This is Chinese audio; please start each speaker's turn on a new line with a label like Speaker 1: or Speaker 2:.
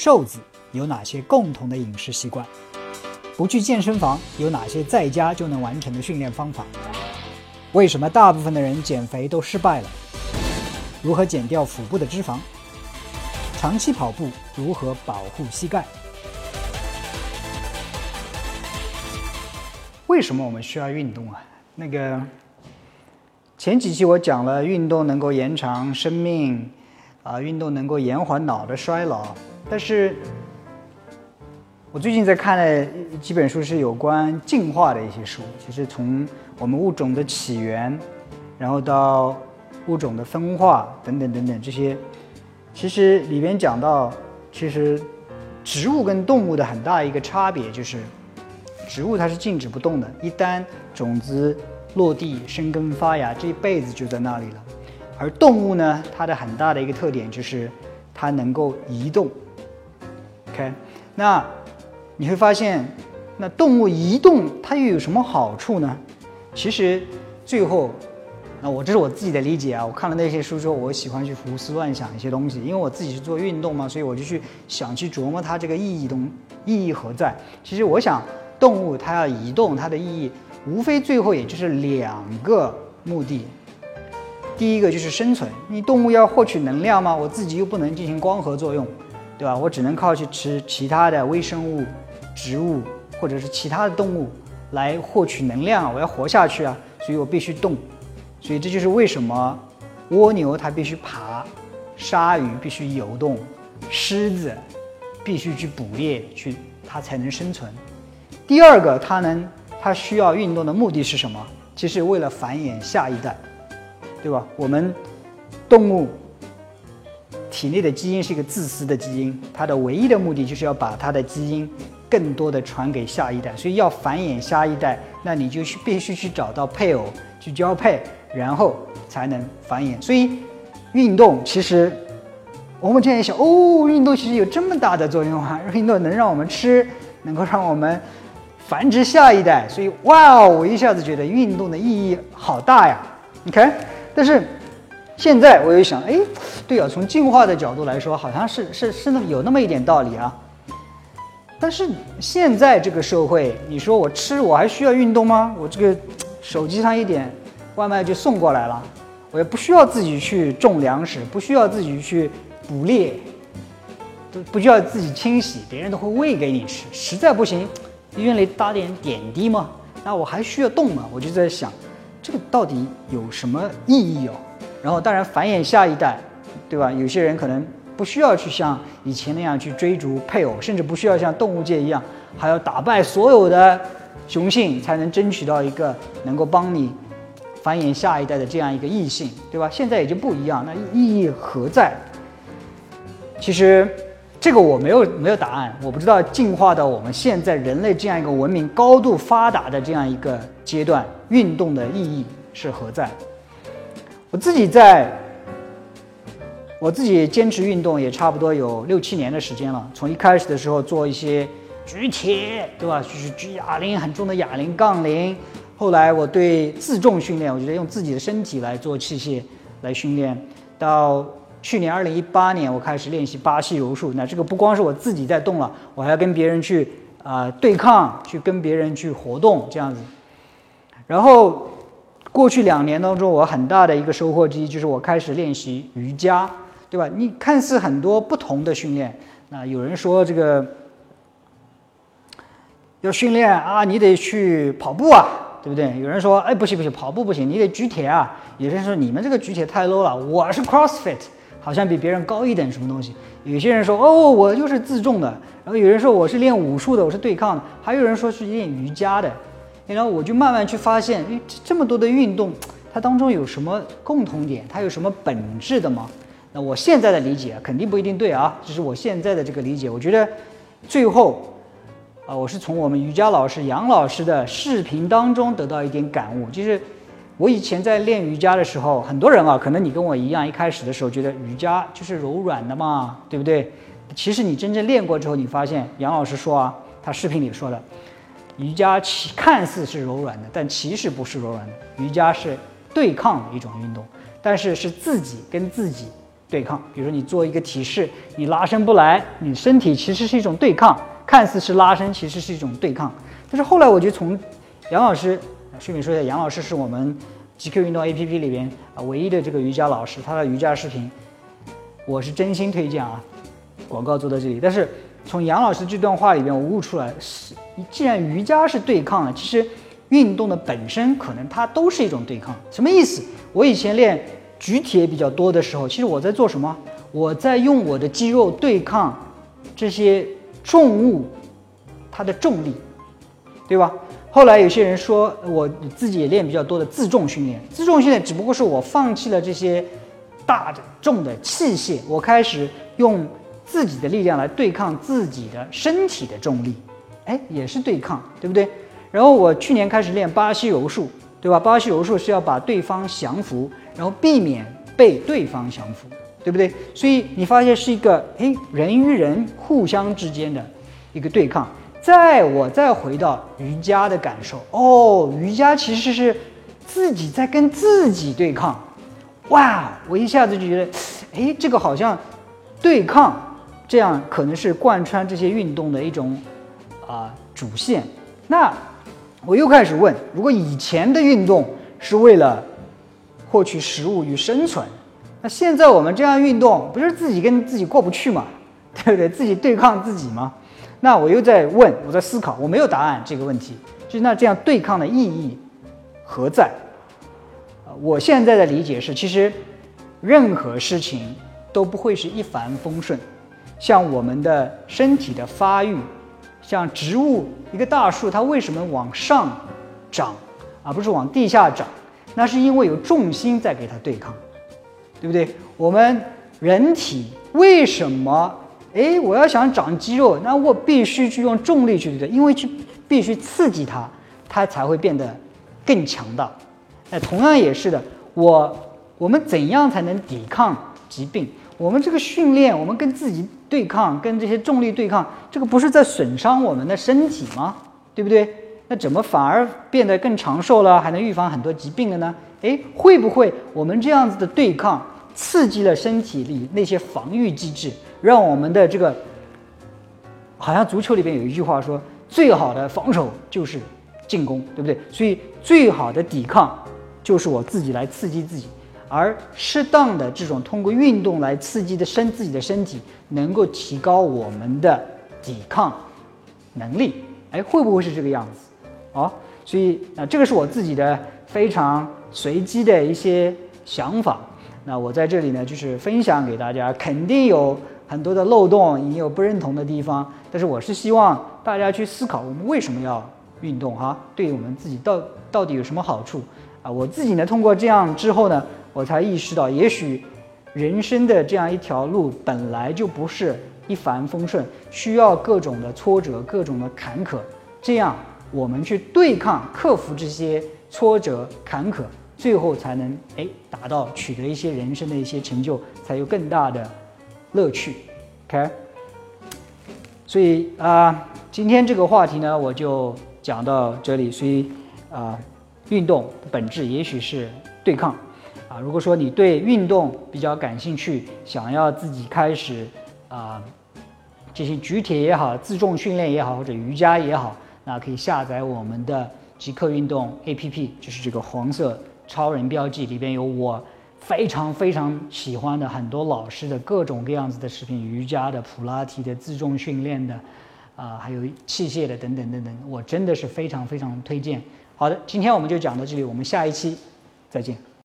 Speaker 1: 瘦子有哪些共同的饮食习惯？不去健身房有哪些在家就能完成的训练方法？为什么大部分的人减肥都失败了？如何减掉腹部的脂肪？长期跑步如何保护膝盖？为什么我们需要运动啊？那个前几期我讲了，运动能够延长生命，啊，运动能够延缓脑的衰老。但是，我最近在看的几本书是有关进化的一些书。其实从我们物种的起源，然后到物种的分化等等等等这些，其实里边讲到，其实植物跟动物的很大一个差别就是。植物它是静止不动的，一旦种子落地生根发芽，这一辈子就在那里了。而动物呢，它的很大的一个特点就是它能够移动。OK，那你会发现，那动物移动它又有什么好处呢？其实最后，那我这是我自己的理解啊。我看了那些书之后，我喜欢去胡思乱想一些东西，因为我自己是做运动嘛，所以我就去想去琢磨它这个意义东意义何在。其实我想。动物它要移动，它的意义无非最后也就是两个目的。第一个就是生存，你动物要获取能量吗？我自己又不能进行光合作用，对吧？我只能靠去吃其他的微生物、植物或者是其他的动物来获取能量。我要活下去啊，所以我必须动。所以这就是为什么蜗牛它必须爬，鲨鱼必须游动，狮子必须去捕猎去，它才能生存。第二个，它能，它需要运动的目的是什么？其实为了繁衍下一代，对吧？我们动物体内的基因是一个自私的基因，它的唯一的目的就是要把它的基因更多的传给下一代。所以要繁衍下一代，那你就去必须去找到配偶去交配，然后才能繁衍。所以运动其实我们这样一想，哦，运动其实有这么大的作用啊！运动能让我们吃，能够让我们。繁殖下一代，所以哇哦，我一下子觉得运动的意义好大呀！你看，但是现在我又想，哎，对啊，从进化的角度来说，好像是是是那么有那么一点道理啊。但是现在这个社会，你说我吃我还需要运动吗？我这个手机上一点外卖就送过来了，我也不需要自己去种粮食，不需要自己去捕猎，都不需要自己清洗，别人都会喂给你吃。实在不行。医院里打点点滴嘛？那我还需要动吗？我就在想，这个到底有什么意义哦？然后当然繁衍下一代，对吧？有些人可能不需要去像以前那样去追逐配偶，甚至不需要像动物界一样，还要打败所有的雄性才能争取到一个能够帮你繁衍下一代的这样一个异性，对吧？现在也就不一样，那意义何在？其实。这个我没有没有答案，我不知道进化到我们现在人类这样一个文明高度发达的这样一个阶段，运动的意义是何在？我自己在，我自己坚持运动也差不多有六七年的时间了。从一开始的时候做一些举铁，对吧？就是举哑铃很重的哑铃、杠铃。后来我对自重训练，我觉得用自己的身体来做器械来训练，到。去年二零一八年，我开始练习巴西柔术。那这个不光是我自己在动了，我还要跟别人去啊对抗，去跟别人去活动这样子。然后过去两年当中，我很大的一个收获之一就是我开始练习瑜伽，对吧？你看似很多不同的训练，那有人说这个要训练啊，你得去跑步啊，对不对？有人说，哎，不行不行，跑步不行，你得举铁啊。有些人说你们这个举铁太 low 了，我是 CrossFit。好像比别人高一等什么东西？有些人说哦，我就是自重的。然后有人说我是练武术的，我是对抗的。还有人说是练瑜伽的。然后我就慢慢去发现，诶，这么多的运动，它当中有什么共同点？它有什么本质的吗？那我现在的理解肯定不一定对啊，这是我现在的这个理解。我觉得最后啊，我是从我们瑜伽老师杨老师的视频当中得到一点感悟，就是。我以前在练瑜伽的时候，很多人啊，可能你跟我一样，一开始的时候觉得瑜伽就是柔软的嘛，对不对？其实你真正练过之后，你发现杨老师说啊，他视频里说的，瑜伽其看似是柔软的，但其实不是柔软的。瑜伽是对抗的一种运动，但是是自己跟自己对抗。比如说你做一个体式，你拉伸不来，你身体其实是一种对抗，看似是拉伸，其实是一种对抗。但是后来我就从杨老师，顺便说一下，杨老师是我们 GQ 运动 APP 里边啊唯一的这个瑜伽老师，他的瑜伽视频，我是真心推荐啊，广告做到这里。但是从杨老师这段话里边，我悟出来是，既然瑜伽是对抗啊，其实运动的本身可能它都是一种对抗。什么意思？我以前练举铁比较多的时候，其实我在做什么？我在用我的肌肉对抗这些重物它的重力，对吧？后来有些人说我自己也练比较多的自重训练，自重训练只不过是我放弃了这些大的重的器械，我开始用。自己的力量来对抗自己的身体的重力，哎，也是对抗，对不对？然后我去年开始练巴西柔术，对吧？巴西柔术是要把对方降服，然后避免被对方降服，对不对？所以你发现是一个哎人与人互相之间的一个对抗。再我再回到瑜伽的感受，哦，瑜伽其实是自己在跟自己对抗，哇！我一下子就觉得，哎，这个好像对抗。这样可能是贯穿这些运动的一种啊主线。那我又开始问：如果以前的运动是为了获取食物与生存，那现在我们这样运动不是自己跟自己过不去吗？对不对？自己对抗自己吗？那我又在问，我在思考，我没有答案这个问题。就那这样对抗的意义何在？啊，我现在的理解是，其实任何事情都不会是一帆风顺。像我们的身体的发育，像植物一个大树，它为什么往上长，而不是往地下长？那是因为有重心在给它对抗，对不对？我们人体为什么？哎，我要想长肌肉，那我必须去用重力去对，因为去必须刺激它，它才会变得更强大。那同样也是的，我我们怎样才能抵抗疾病？我们这个训练，我们跟自己对抗，跟这些重力对抗，这个不是在损伤我们的身体吗？对不对？那怎么反而变得更长寿了，还能预防很多疾病了呢？诶，会不会我们这样子的对抗刺激了身体里那些防御机制，让我们的这个，好像足球里边有一句话说，最好的防守就是进攻，对不对？所以最好的抵抗就是我自己来刺激自己。而适当的这种通过运动来刺激的身自己的身体，能够提高我们的抵抗能力。哎，会不会是这个样子？哦，所以啊，这个是我自己的非常随机的一些想法。那我在这里呢，就是分享给大家，肯定有很多的漏洞，也有不认同的地方。但是我是希望大家去思考，我们为什么要运动？哈，对我们自己到到底有什么好处？啊，我自己呢，通过这样之后呢。我才意识到，也许人生的这样一条路本来就不是一帆风顺，需要各种的挫折、各种的坎坷，这样我们去对抗、克服这些挫折、坎坷，最后才能哎达到取得一些人生的一些成就，才有更大的乐趣。OK，所以啊，今天这个话题呢，我就讲到这里。所以啊，运动的本质也许是对抗。啊，如果说你对运动比较感兴趣，想要自己开始啊，进行举铁也好，自重训练也好，或者瑜伽也好，那可以下载我们的极客运动 APP，就是这个黄色超人标记里边有我非常非常喜欢的很多老师的各种各样子的视频，瑜伽的、普拉提的、自重训练的，啊，还有器械的等等等等，我真的是非常非常推荐。好的，今天我们就讲到这里，我们下一期再见。